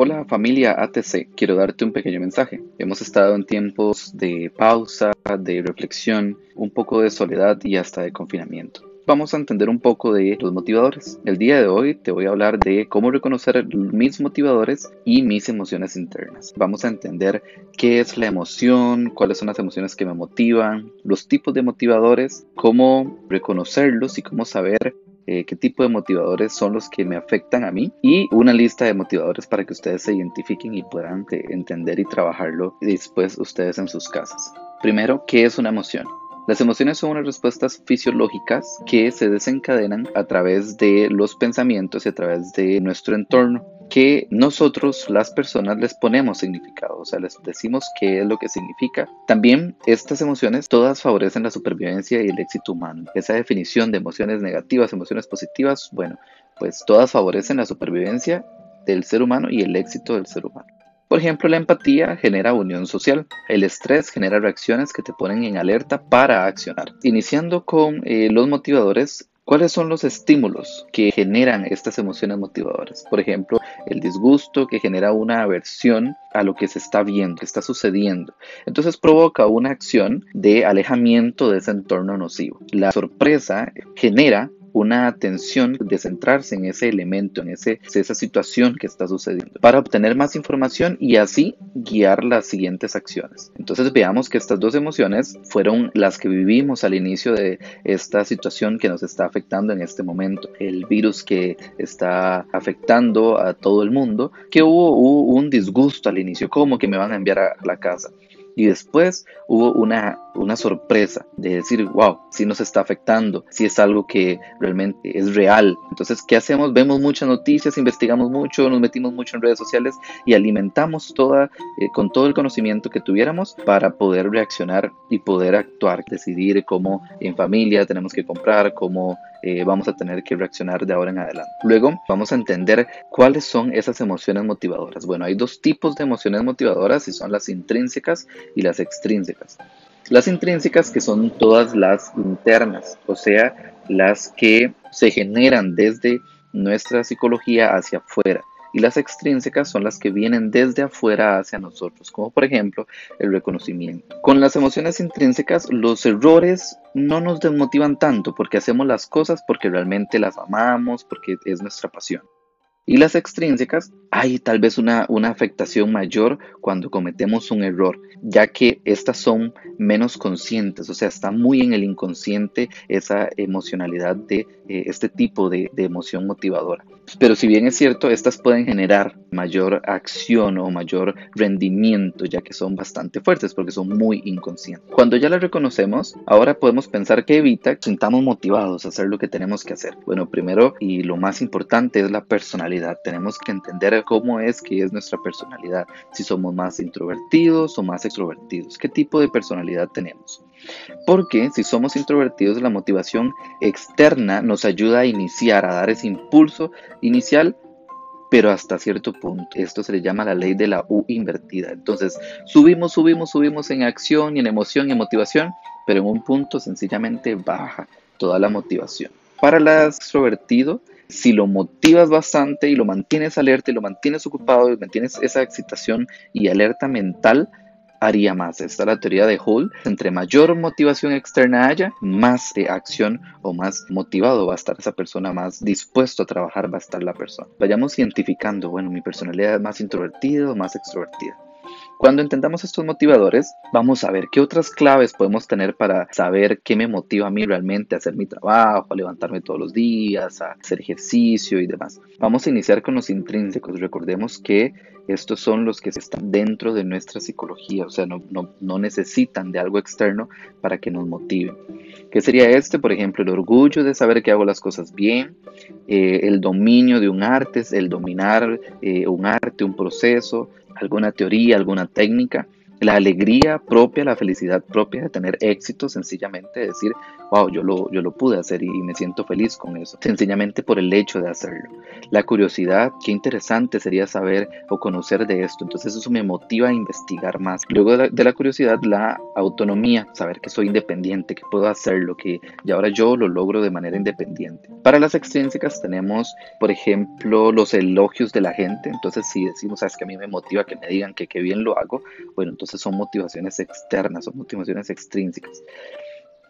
Hola familia ATC, quiero darte un pequeño mensaje. Hemos estado en tiempos de pausa, de reflexión, un poco de soledad y hasta de confinamiento. Vamos a entender un poco de los motivadores. El día de hoy te voy a hablar de cómo reconocer mis motivadores y mis emociones internas. Vamos a entender qué es la emoción, cuáles son las emociones que me motivan, los tipos de motivadores, cómo reconocerlos y cómo saber eh, qué tipo de motivadores son los que me afectan a mí y una lista de motivadores para que ustedes se identifiquen y puedan entender y trabajarlo después ustedes en sus casas. Primero, ¿qué es una emoción? Las emociones son unas respuestas fisiológicas que se desencadenan a través de los pensamientos y a través de nuestro entorno que nosotros las personas les ponemos significado, o sea, les decimos qué es lo que significa. También estas emociones todas favorecen la supervivencia y el éxito humano. Esa definición de emociones negativas, emociones positivas, bueno, pues todas favorecen la supervivencia del ser humano y el éxito del ser humano. Por ejemplo, la empatía genera unión social. El estrés genera reacciones que te ponen en alerta para accionar. Iniciando con eh, los motivadores, ¿Cuáles son los estímulos que generan estas emociones motivadoras? Por ejemplo, el disgusto que genera una aversión a lo que se está viendo, que está sucediendo. Entonces provoca una acción de alejamiento de ese entorno nocivo. La sorpresa genera una atención de centrarse en ese elemento, en ese, esa situación que está sucediendo, para obtener más información y así guiar las siguientes acciones. Entonces veamos que estas dos emociones fueron las que vivimos al inicio de esta situación que nos está afectando en este momento, el virus que está afectando a todo el mundo, que hubo, hubo un disgusto al inicio, ¿cómo que me van a enviar a la casa? Y después hubo una, una sorpresa de decir, wow, si nos está afectando, si es algo que realmente es real. Entonces, ¿qué hacemos? Vemos muchas noticias, investigamos mucho, nos metimos mucho en redes sociales y alimentamos toda, eh, con todo el conocimiento que tuviéramos para poder reaccionar y poder actuar, decidir cómo en familia tenemos que comprar, cómo eh, vamos a tener que reaccionar de ahora en adelante. Luego vamos a entender cuáles son esas emociones motivadoras. Bueno, hay dos tipos de emociones motivadoras y son las intrínsecas y las extrínsecas. Las intrínsecas que son todas las internas, o sea, las que se generan desde nuestra psicología hacia afuera y las extrínsecas son las que vienen desde afuera hacia nosotros, como por ejemplo el reconocimiento. Con las emociones intrínsecas, los errores no nos desmotivan tanto porque hacemos las cosas porque realmente las amamos, porque es nuestra pasión. Y las extrínsecas, hay tal vez una, una, afectación mayor cuando cometemos un error, ya que estas son menos conscientes, o sea, está muy en el inconsciente esa emocionalidad de eh, este tipo de, de emoción motivadora. Pero si bien es cierto, estas pueden generar mayor acción o mayor rendimiento, ya que son bastante fuertes porque son muy inconscientes. Cuando ya las reconocemos, ahora podemos pensar que evita que sintamos motivados a hacer lo que tenemos que hacer. Bueno, primero y lo más importante es la personalidad. Tenemos que entender cómo es que es nuestra personalidad. Si somos más introvertidos o más extrovertidos. ¿Qué tipo de personalidad tenemos? Porque si somos introvertidos, la motivación externa nos ayuda a iniciar, a dar ese impulso inicial, pero hasta cierto punto. Esto se le llama la ley de la U invertida. Entonces, subimos, subimos, subimos en acción y en emoción y en motivación, pero en un punto sencillamente baja toda la motivación. Para el extrovertido, si lo motivas bastante y lo mantienes alerta y lo mantienes ocupado y mantienes esa excitación y alerta mental, haría más. Esta es la teoría de Hull. Entre mayor motivación externa haya, más de acción o más motivado va a estar esa persona, más dispuesto a trabajar va a estar la persona. Vayamos identificando, bueno, mi personalidad es más introvertida o más extrovertida. Cuando entendamos estos motivadores, vamos a ver qué otras claves podemos tener para saber qué me motiva a mí realmente a hacer mi trabajo, a levantarme todos los días, a hacer ejercicio y demás. Vamos a iniciar con los intrínsecos. Recordemos que estos son los que están dentro de nuestra psicología, o sea, no, necesitan de algo externo para que nos motive. ¿Qué sería este? Por ejemplo, el orgullo de saber que hago las cosas bien, eh, el dominio de un arte, el dominar eh, un arte, un proceso, alguna teoría, alguna técnica, la alegría propia, la felicidad propia de tener éxito, sencillamente decir, wow, yo lo, yo lo pude hacer y me siento feliz con eso, sencillamente por el hecho de hacerlo. La curiosidad, qué interesante sería saber o conocer de esto, entonces eso me motiva a investigar más. Luego de la, curiosidad, la autonomía, saber que soy independiente, que puedo hacerlo, que ya ahora yo lo logro de manera independiente. Para las extrínsecas tenemos, por ejemplo, los elogios de la gente, entonces si decimos, sabes que a mí me motiva que me digan que qué bien lo hago, bueno, entonces son motivaciones externas, son motivaciones extrínsecas.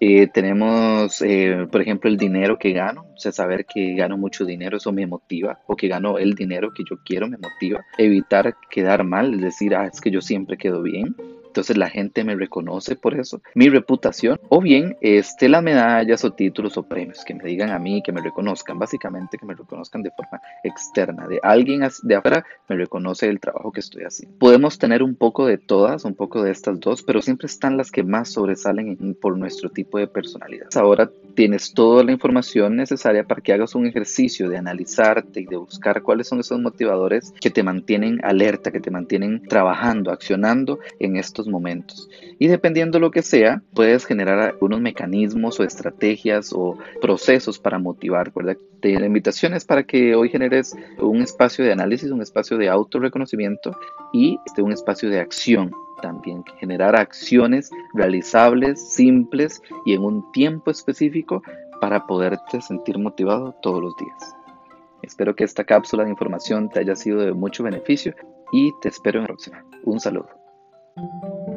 Eh, tenemos, eh, por ejemplo, el dinero que gano, o sea, saber que gano mucho dinero, eso me motiva, o que gano el dinero que yo quiero, me motiva. Evitar quedar mal, es decir, ah, es que yo siempre quedo bien entonces la gente me reconoce por eso, mi reputación, o bien este, las medallas o títulos o premios, que me digan a mí, que me reconozcan, básicamente que me reconozcan de forma externa, de alguien de afuera me reconoce el trabajo que estoy haciendo. Podemos tener un poco de todas, un poco de estas dos, pero siempre están las que más sobresalen por nuestro tipo de personalidad. Ahora tienes toda la información necesaria para que hagas un ejercicio de analizarte y de buscar cuáles son esos motivadores que te mantienen alerta, que te mantienen trabajando, accionando en estos momentos. Y dependiendo lo que sea, puedes generar algunos mecanismos o estrategias o procesos para motivar. ¿verdad? La invitación es para que hoy generes un espacio de análisis, un espacio de autorreconocimiento y este, un espacio de acción también, generar acciones realizables, simples y en un tiempo específico para poderte sentir motivado todos los días. Espero que esta cápsula de información te haya sido de mucho beneficio y te espero en la próxima. Un saludo. Thank you.